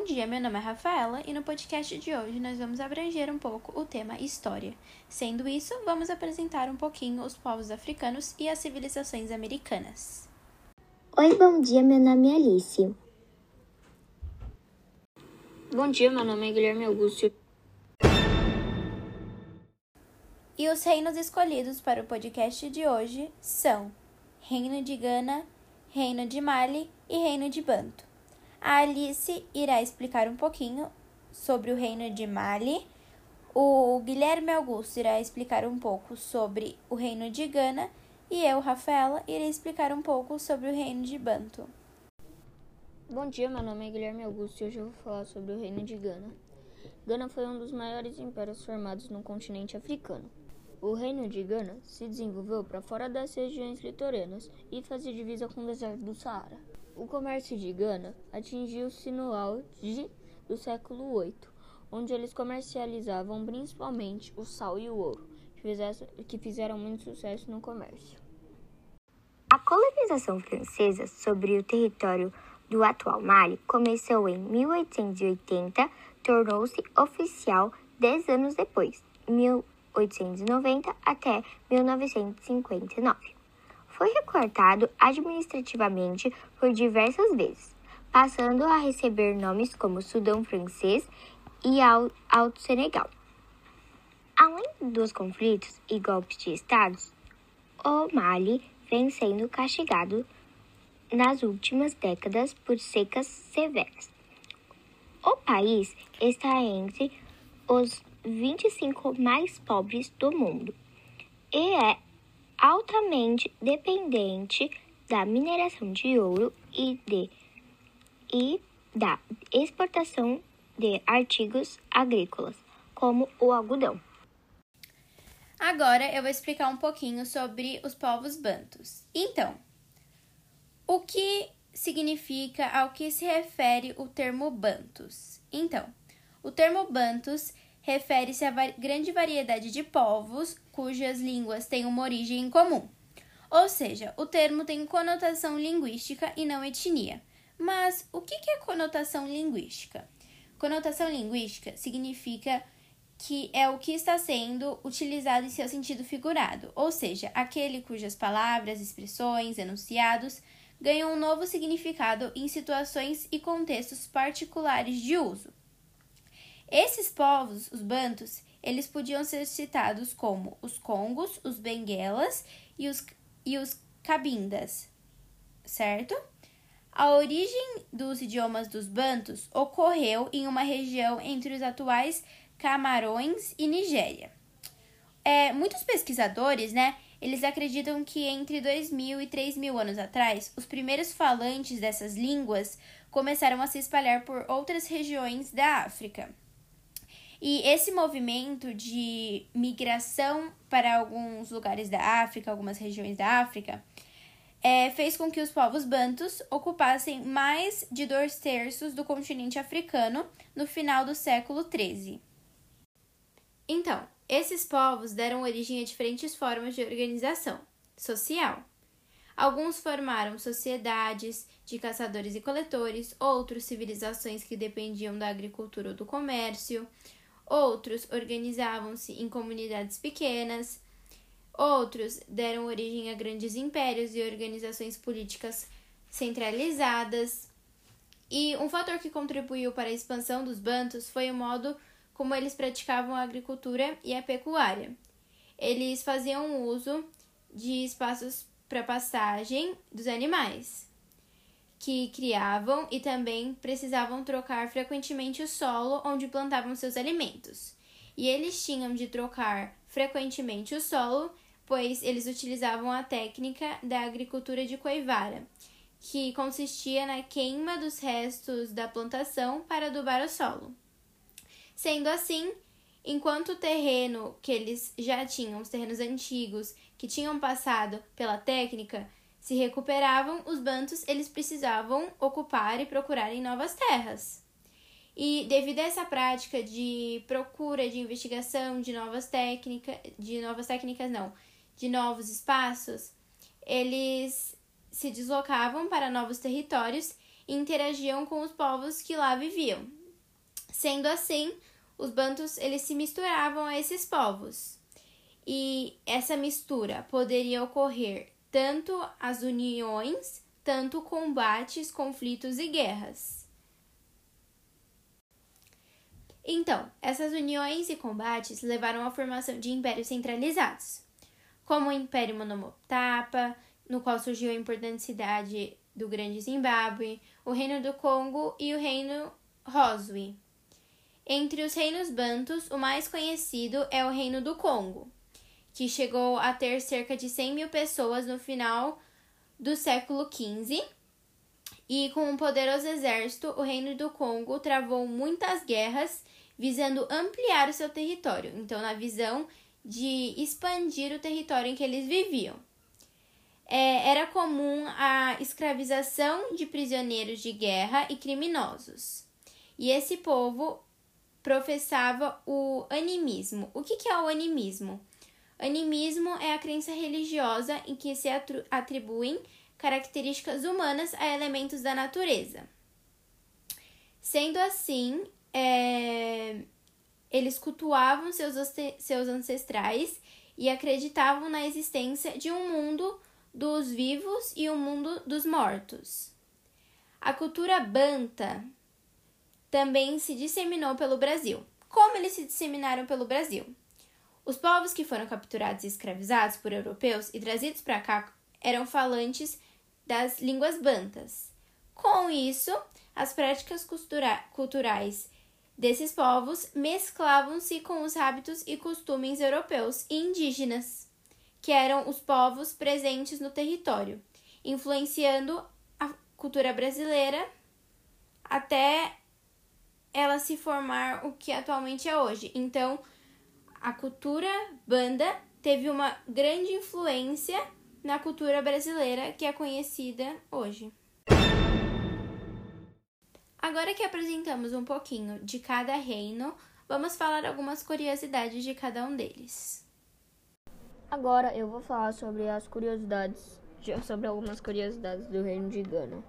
Bom dia, meu nome é Rafaela e no podcast de hoje nós vamos abranger um pouco o tema história. Sendo isso, vamos apresentar um pouquinho os povos africanos e as civilizações americanas. Oi, bom dia, meu nome é Alice. Bom dia, meu nome é Guilherme Augusto. E os reinos escolhidos para o podcast de hoje são Reino de Gana, Reino de Mali e Reino de Banto. A Alice irá explicar um pouquinho sobre o reino de Mali. O Guilherme Augusto irá explicar um pouco sobre o reino de Gana e eu, Rafaela, irei explicar um pouco sobre o reino de Banto. Bom dia, meu nome é Guilherme Augusto e hoje eu vou falar sobre o reino de Gana. Gana foi um dos maiores impérios formados no continente africano. O reino de Gana se desenvolveu para fora das regiões litorâneas e fazia divisa com o deserto do Saara. O comércio de Gana atingiu-se no auge do século VIII, onde eles comercializavam principalmente o sal e o ouro, que fizeram muito sucesso no comércio. A colonização francesa sobre o território do atual Mali começou em 1880, tornou-se oficial dez anos depois, 1890 até 1959 foi recortado administrativamente por diversas vezes, passando a receber nomes como Sudão Francês e Alto Senegal. Além dos conflitos e golpes de estados, o Mali vem sendo castigado nas últimas décadas por secas severas. O país está entre os 25 mais pobres do mundo e é altamente dependente da mineração de ouro e, de, e da exportação de artigos agrícolas, como o algodão. Agora eu vou explicar um pouquinho sobre os povos bantus. Então, o que significa, ao que se refere o termo bantus? Então, o termo bantus refere-se à grande variedade de povos cujas línguas têm uma origem em comum. Ou seja, o termo tem conotação linguística e não etnia. Mas o que é conotação linguística? Conotação linguística significa que é o que está sendo utilizado em seu sentido figurado, ou seja, aquele cujas palavras, expressões, enunciados ganham um novo significado em situações e contextos particulares de uso. Esses povos, os bantus, eles podiam ser citados como os congos, os benguelas e os, e os cabindas, certo? A origem dos idiomas dos bantus ocorreu em uma região entre os atuais Camarões e Nigéria. É, muitos pesquisadores, né, eles acreditam que entre 2.000 e 3.000 anos atrás, os primeiros falantes dessas línguas começaram a se espalhar por outras regiões da África. E esse movimento de migração para alguns lugares da África, algumas regiões da África, é, fez com que os povos bantus ocupassem mais de dois terços do continente africano no final do século XIII. Então, esses povos deram origem a diferentes formas de organização social. Alguns formaram sociedades de caçadores e coletores, outros civilizações que dependiam da agricultura ou do comércio, outros organizavam-se em comunidades pequenas, outros deram origem a grandes impérios e organizações políticas centralizadas. E um fator que contribuiu para a expansão dos bantus foi o modo como eles praticavam a agricultura e a pecuária. Eles faziam uso de espaços para pastagem dos animais que criavam e também precisavam trocar frequentemente o solo onde plantavam seus alimentos. E eles tinham de trocar frequentemente o solo, pois eles utilizavam a técnica da agricultura de coivara, que consistia na queima dos restos da plantação para adubar o solo. Sendo assim, enquanto o terreno que eles já tinham, os terrenos antigos, que tinham passado pela técnica, se recuperavam, os bantos eles precisavam ocupar e procurar em novas terras. E devido a essa prática de procura, de investigação de novas técnicas, de novas técnicas não, de novos espaços, eles se deslocavam para novos territórios e interagiam com os povos que lá viviam. Sendo assim, os bantus eles se misturavam a esses povos. E essa mistura poderia ocorrer tanto as uniões, tanto combates, conflitos e guerras. Então, essas uniões e combates levaram à formação de impérios centralizados, como o Império Monomotapa, no qual surgiu a importante cidade do Grande Zimbábue, o Reino do Congo e o Reino Roswi. Entre os reinos bantus, o mais conhecido é o Reino do Congo, que chegou a ter cerca de 100 mil pessoas no final do século XV. E com um poderoso exército, o Reino do Congo travou muitas guerras visando ampliar o seu território. Então, na visão de expandir o território em que eles viviam. É, era comum a escravização de prisioneiros de guerra e criminosos. E esse povo professava o animismo. O que, que é o animismo? Animismo é a crença religiosa em que se atribuem características humanas a elementos da natureza. Sendo assim, é, eles cultuavam seus, seus ancestrais e acreditavam na existência de um mundo dos vivos e um mundo dos mortos. A cultura banta também se disseminou pelo Brasil. Como eles se disseminaram pelo Brasil? Os povos que foram capturados e escravizados por europeus e trazidos para cá eram falantes das línguas bantas. Com isso, as práticas culturais desses povos mesclavam-se com os hábitos e costumes europeus e indígenas, que eram os povos presentes no território, influenciando a cultura brasileira até ela se formar o que atualmente é hoje. Então, a cultura banda teve uma grande influência na cultura brasileira que é conhecida hoje. Agora que apresentamos um pouquinho de cada reino, vamos falar algumas curiosidades de cada um deles. Agora eu vou falar sobre as curiosidades, sobre algumas curiosidades do reino de Gana.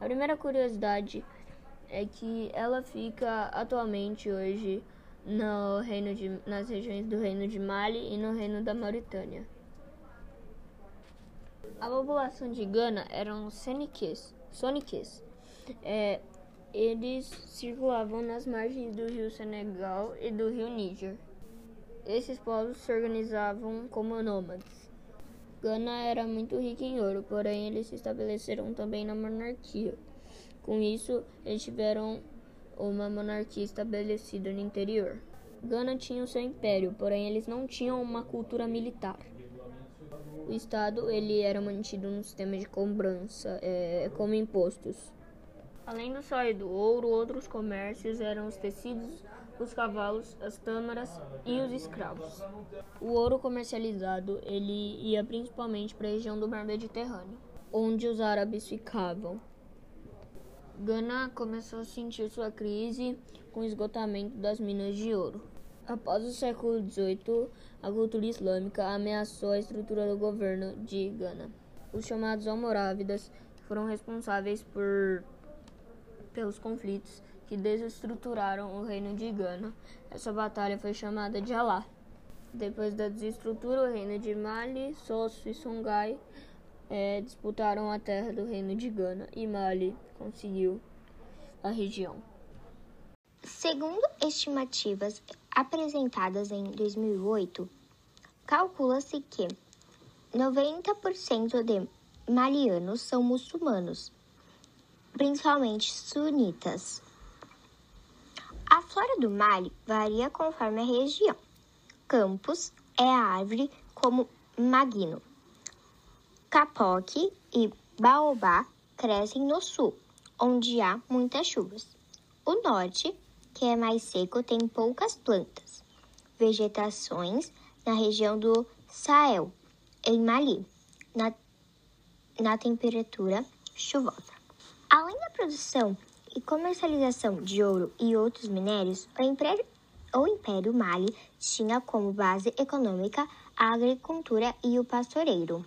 A primeira curiosidade é que ela fica atualmente hoje no reino de, nas regiões do reino de Mali e no reino da Mauritânia. A população de Gana eram soniques. soniques. É, eles circulavam nas margens do rio Senegal e do rio Níger. Esses povos se organizavam como nômades. Gana era muito rica em ouro, porém eles se estabeleceram também na monarquia. Com isso, eles tiveram uma monarquia estabelecida no interior. Gana tinha o seu império, porém eles não tinham uma cultura militar. O Estado ele era mantido no sistema de cobrança, é, como impostos. Além do sal e do ouro, outros comércios eram os tecidos, os cavalos, as tâmaras e os escravos. O ouro comercializado ele ia principalmente para a região do Mar Mediterrâneo, onde os árabes ficavam. Gana começou a sentir sua crise com o esgotamento das minas de ouro. Após o século XVIII, a cultura islâmica ameaçou a estrutura do governo de Gana. Os chamados almorávidas foram responsáveis por pelos conflitos que desestruturaram o reino de Gana. Essa batalha foi chamada de Alá. Depois da desestrutura, o reino de Mali, Sosso e Songhai é, disputaram a terra do reino de Gana e Mali conseguiu a região. Segundo estimativas apresentadas em 2008, calcula-se que 90% de malianos são muçulmanos, principalmente sunitas. A flora do Mali varia conforme a região. Campos é a árvore como magno. Capoque e baobá crescem no sul, onde há muitas chuvas. O norte, que é mais seco, tem poucas plantas. Vegetações na região do Sahel, em Mali, na, na temperatura chuvosa. Além da produção e comercialização de ouro e outros minérios, o Império, o Império Mali tinha como base econômica a agricultura e o pastoreiro.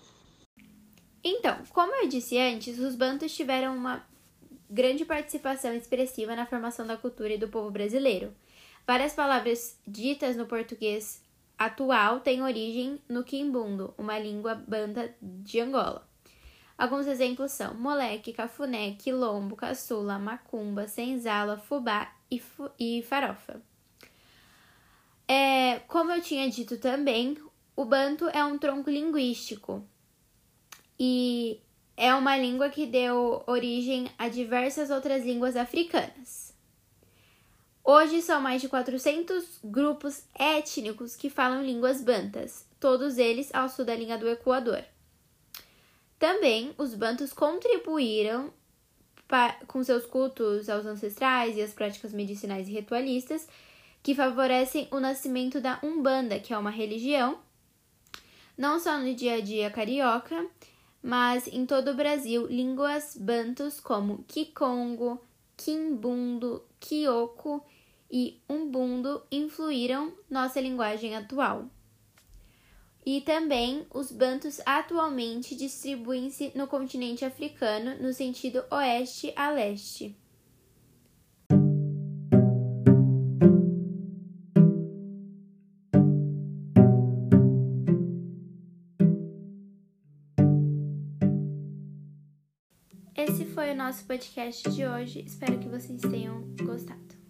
Então, como eu disse antes, os bantos tiveram uma grande participação expressiva na formação da cultura e do povo brasileiro. Várias palavras ditas no português atual têm origem no quimbundo, uma língua banda de Angola. Alguns exemplos são moleque, cafuné, quilombo, caçula, macumba, senzala, fubá e, fu e farofa. É, como eu tinha dito também, o banto é um tronco linguístico e é uma língua que deu origem a diversas outras línguas africanas. Hoje são mais de 400 grupos étnicos que falam línguas bantas, todos eles ao sul da linha do Equador. Também os bantos contribuíram com seus cultos aos ancestrais e as práticas medicinais e ritualistas que favorecem o nascimento da Umbanda, que é uma religião, não só no dia a dia carioca, mas em todo o Brasil, línguas bantus como Kikongo, Kimbundo, Kyoko e Umbundo influíram nossa linguagem atual. E também os bantus atualmente distribuem-se no continente africano no sentido oeste a leste. Foi o nosso podcast de hoje. Espero que vocês tenham gostado.